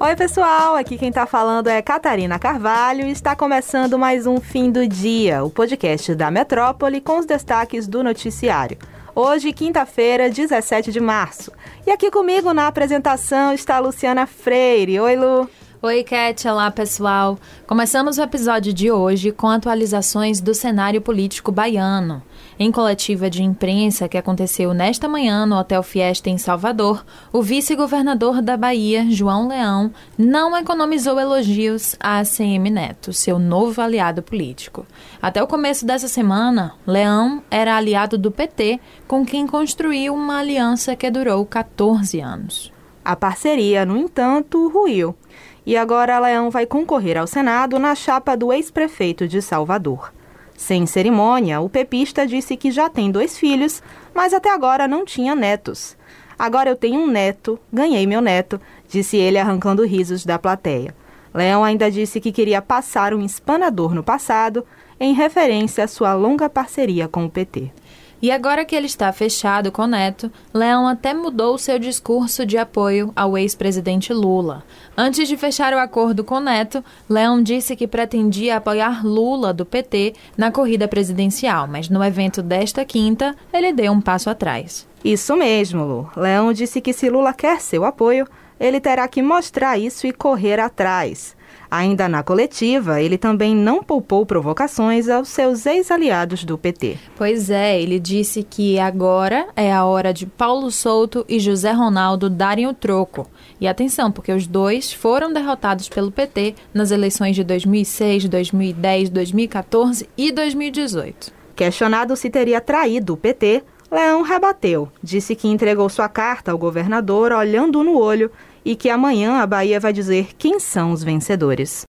Oi, pessoal! Aqui quem tá falando é Catarina Carvalho e está começando mais um Fim do Dia, o podcast da Metrópole com os destaques do noticiário. Hoje, quinta-feira, 17 de março. E aqui comigo na apresentação está a Luciana Freire. Oi, Lu! Oi, Cat. Olá, pessoal. Começamos o episódio de hoje com atualizações do cenário político baiano. Em coletiva de imprensa que aconteceu nesta manhã no Hotel Fiesta em Salvador, o vice-governador da Bahia, João Leão, não economizou elogios a ACM Neto, seu novo aliado político. Até o começo dessa semana, Leão era aliado do PT, com quem construiu uma aliança que durou 14 anos. A parceria, no entanto, ruiu e agora Leão vai concorrer ao Senado na chapa do ex-prefeito de Salvador. Sem cerimônia, o pepista disse que já tem dois filhos, mas até agora não tinha netos. Agora eu tenho um neto, ganhei meu neto, disse ele arrancando risos da plateia. Leão ainda disse que queria passar um espanador no passado, em referência à sua longa parceria com o PT. E agora que ele está fechado com Neto, Leão até mudou seu discurso de apoio ao ex-presidente Lula. Antes de fechar o acordo com Neto, Leão disse que pretendia apoiar Lula do PT na corrida presidencial, mas no evento desta quinta, ele deu um passo atrás. Isso mesmo, Lu. Leão disse que se Lula quer seu apoio, ele terá que mostrar isso e correr atrás. Ainda na coletiva, ele também não poupou provocações aos seus ex-aliados do PT. Pois é, ele disse que agora é a hora de Paulo Souto e José Ronaldo darem o troco. E atenção, porque os dois foram derrotados pelo PT nas eleições de 2006, 2010, 2014 e 2018. Questionado se teria traído o PT, Leão rebateu. Disse que entregou sua carta ao governador olhando no olho e que amanhã a Bahia vai dizer quem são os vencedores.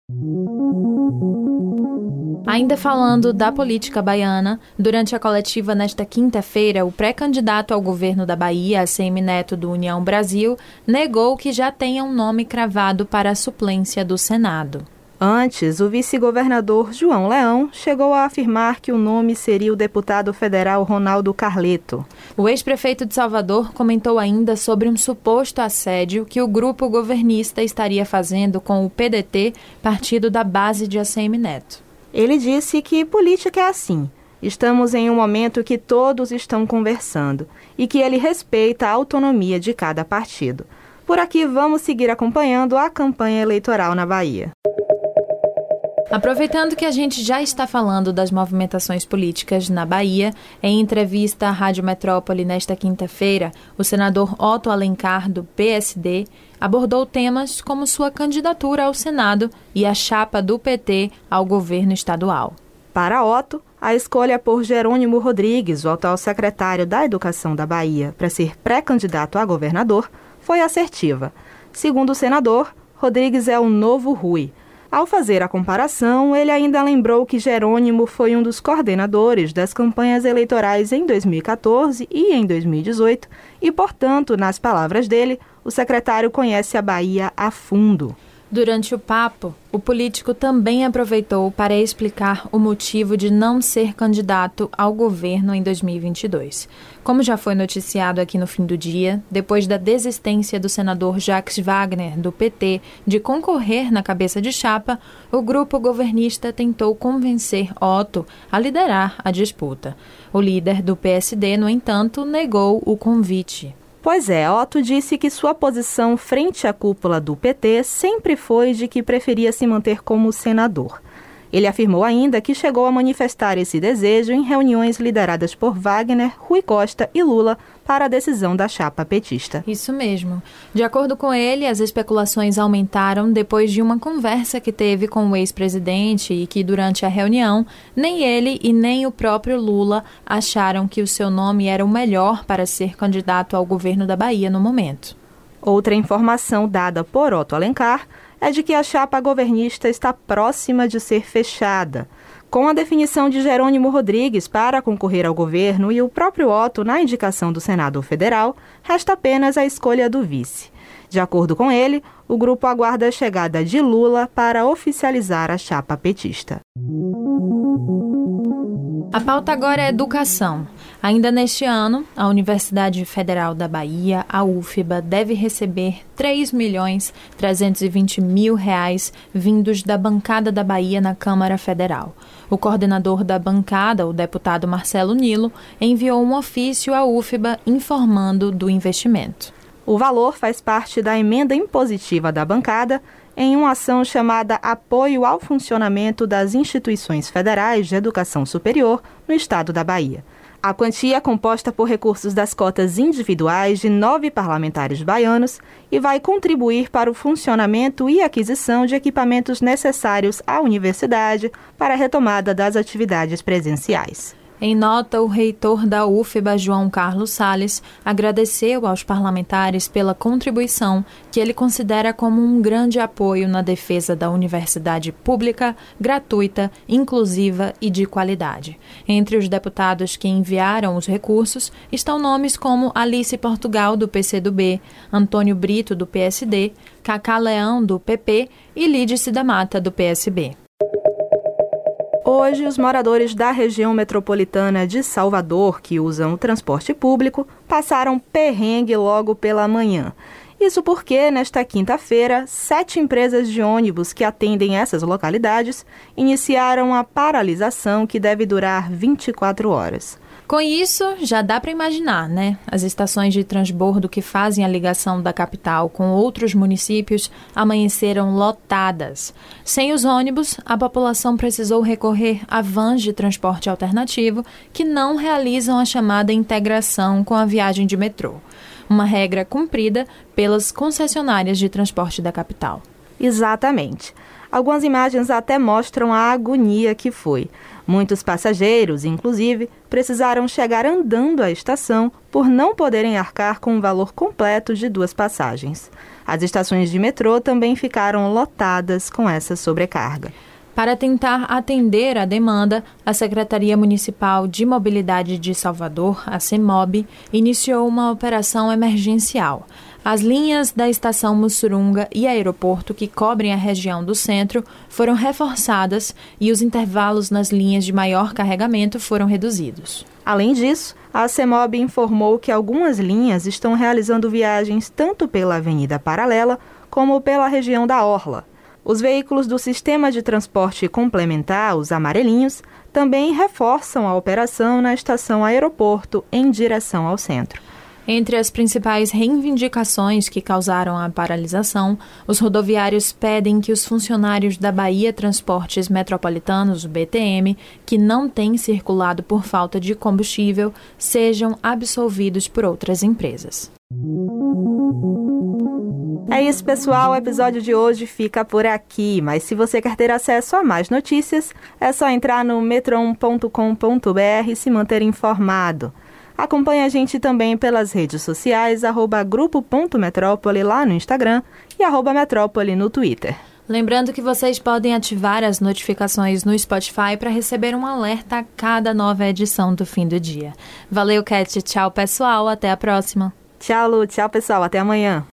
Ainda falando da política baiana, durante a coletiva nesta quinta-feira, o pré-candidato ao governo da Bahia, ACM Neto do União Brasil, negou que já tenha um nome cravado para a suplência do Senado. Antes, o vice-governador João Leão chegou a afirmar que o nome seria o deputado federal Ronaldo Carleto. O ex-prefeito de Salvador comentou ainda sobre um suposto assédio que o grupo governista estaria fazendo com o PDT, partido da base de ACM Neto. Ele disse que política é assim. Estamos em um momento que todos estão conversando e que ele respeita a autonomia de cada partido. Por aqui vamos seguir acompanhando a campanha eleitoral na Bahia. Aproveitando que a gente já está falando das movimentações políticas na Bahia, em entrevista à Rádio Metrópole nesta quinta-feira, o senador Otto Alencar, do PSD, abordou temas como sua candidatura ao Senado e a chapa do PT ao governo estadual. Para Otto, a escolha por Jerônimo Rodrigues, o atual secretário da Educação da Bahia, para ser pré-candidato a governador, foi assertiva. Segundo o senador, Rodrigues é o novo Rui ao fazer a comparação, ele ainda lembrou que Jerônimo foi um dos coordenadores das campanhas eleitorais em 2014 e em 2018 e, portanto, nas palavras dele, o secretário conhece a Bahia a fundo. Durante o papo, o político também aproveitou para explicar o motivo de não ser candidato ao governo em 2022. Como já foi noticiado aqui no fim do dia, depois da desistência do senador Jacques Wagner, do PT, de concorrer na cabeça de chapa, o grupo governista tentou convencer Otto a liderar a disputa. O líder do PSD, no entanto, negou o convite. Pois é, Otto disse que sua posição frente à cúpula do PT sempre foi de que preferia se manter como senador. Ele afirmou ainda que chegou a manifestar esse desejo em reuniões lideradas por Wagner, Rui Costa e Lula para a decisão da chapa petista. Isso mesmo. De acordo com ele, as especulações aumentaram depois de uma conversa que teve com o ex-presidente e que, durante a reunião, nem ele e nem o próprio Lula acharam que o seu nome era o melhor para ser candidato ao governo da Bahia no momento. Outra informação dada por Otto Alencar é de que a chapa governista está próxima de ser fechada. Com a definição de Jerônimo Rodrigues para concorrer ao governo e o próprio Otto na indicação do Senado Federal, resta apenas a escolha do vice. De acordo com ele, o grupo aguarda a chegada de Lula para oficializar a chapa petista. A pauta agora é educação. Ainda neste ano, a Universidade Federal da Bahia, a UFBA, deve receber 3 milhões 320 mil reais vindos da bancada da Bahia na Câmara Federal. O coordenador da bancada, o deputado Marcelo Nilo, enviou um ofício à UFBA informando do investimento. O valor faz parte da emenda impositiva da bancada em uma ação chamada Apoio ao Funcionamento das Instituições Federais de Educação Superior no Estado da Bahia. A quantia é composta por recursos das cotas individuais de nove parlamentares baianos e vai contribuir para o funcionamento e aquisição de equipamentos necessários à universidade para a retomada das atividades presenciais. Em nota, o reitor da UFBA, João Carlos Sales, agradeceu aos parlamentares pela contribuição que ele considera como um grande apoio na defesa da universidade pública, gratuita, inclusiva e de qualidade. Entre os deputados que enviaram os recursos estão nomes como Alice Portugal, do PCdoB, Antônio Brito, do PSD, Cacá Leão, do PP e Lídice da Mata, do PSB. Hoje, os moradores da região metropolitana de Salvador, que usam o transporte público, passaram perrengue logo pela manhã. Isso porque, nesta quinta-feira, sete empresas de ônibus que atendem essas localidades iniciaram a paralisação que deve durar 24 horas. Com isso, já dá para imaginar, né? As estações de transbordo que fazem a ligação da capital com outros municípios amanheceram lotadas. Sem os ônibus, a população precisou recorrer a vans de transporte alternativo que não realizam a chamada integração com a viagem de metrô. Uma regra cumprida pelas concessionárias de transporte da capital. Exatamente. Algumas imagens até mostram a agonia que foi. Muitos passageiros, inclusive, precisaram chegar andando à estação por não poderem arcar com o valor completo de duas passagens. As estações de metrô também ficaram lotadas com essa sobrecarga. Para tentar atender a demanda, a Secretaria Municipal de Mobilidade de Salvador, a CEMOB, iniciou uma operação emergencial. As linhas da estação Mussurunga e aeroporto que cobrem a região do centro foram reforçadas e os intervalos nas linhas de maior carregamento foram reduzidos. Além disso, a CEMOB informou que algumas linhas estão realizando viagens tanto pela Avenida Paralela como pela região da Orla. Os veículos do sistema de transporte complementar, os amarelinhos, também reforçam a operação na estação aeroporto em direção ao centro. Entre as principais reivindicações que causaram a paralisação, os rodoviários pedem que os funcionários da Bahia Transportes Metropolitanos, o BTM, que não têm circulado por falta de combustível, sejam absolvidos por outras empresas. É isso, pessoal. O episódio de hoje fica por aqui. Mas se você quer ter acesso a mais notícias, é só entrar no metron.com.br e se manter informado. Acompanhe a gente também pelas redes sociais, arroba grupo.metrópole lá no Instagram e arroba metrópole no Twitter. Lembrando que vocês podem ativar as notificações no Spotify para receber um alerta a cada nova edição do fim do dia. Valeu, Cat. Tchau, pessoal. Até a próxima. Tchau, Lu. Tchau, pessoal. Até amanhã.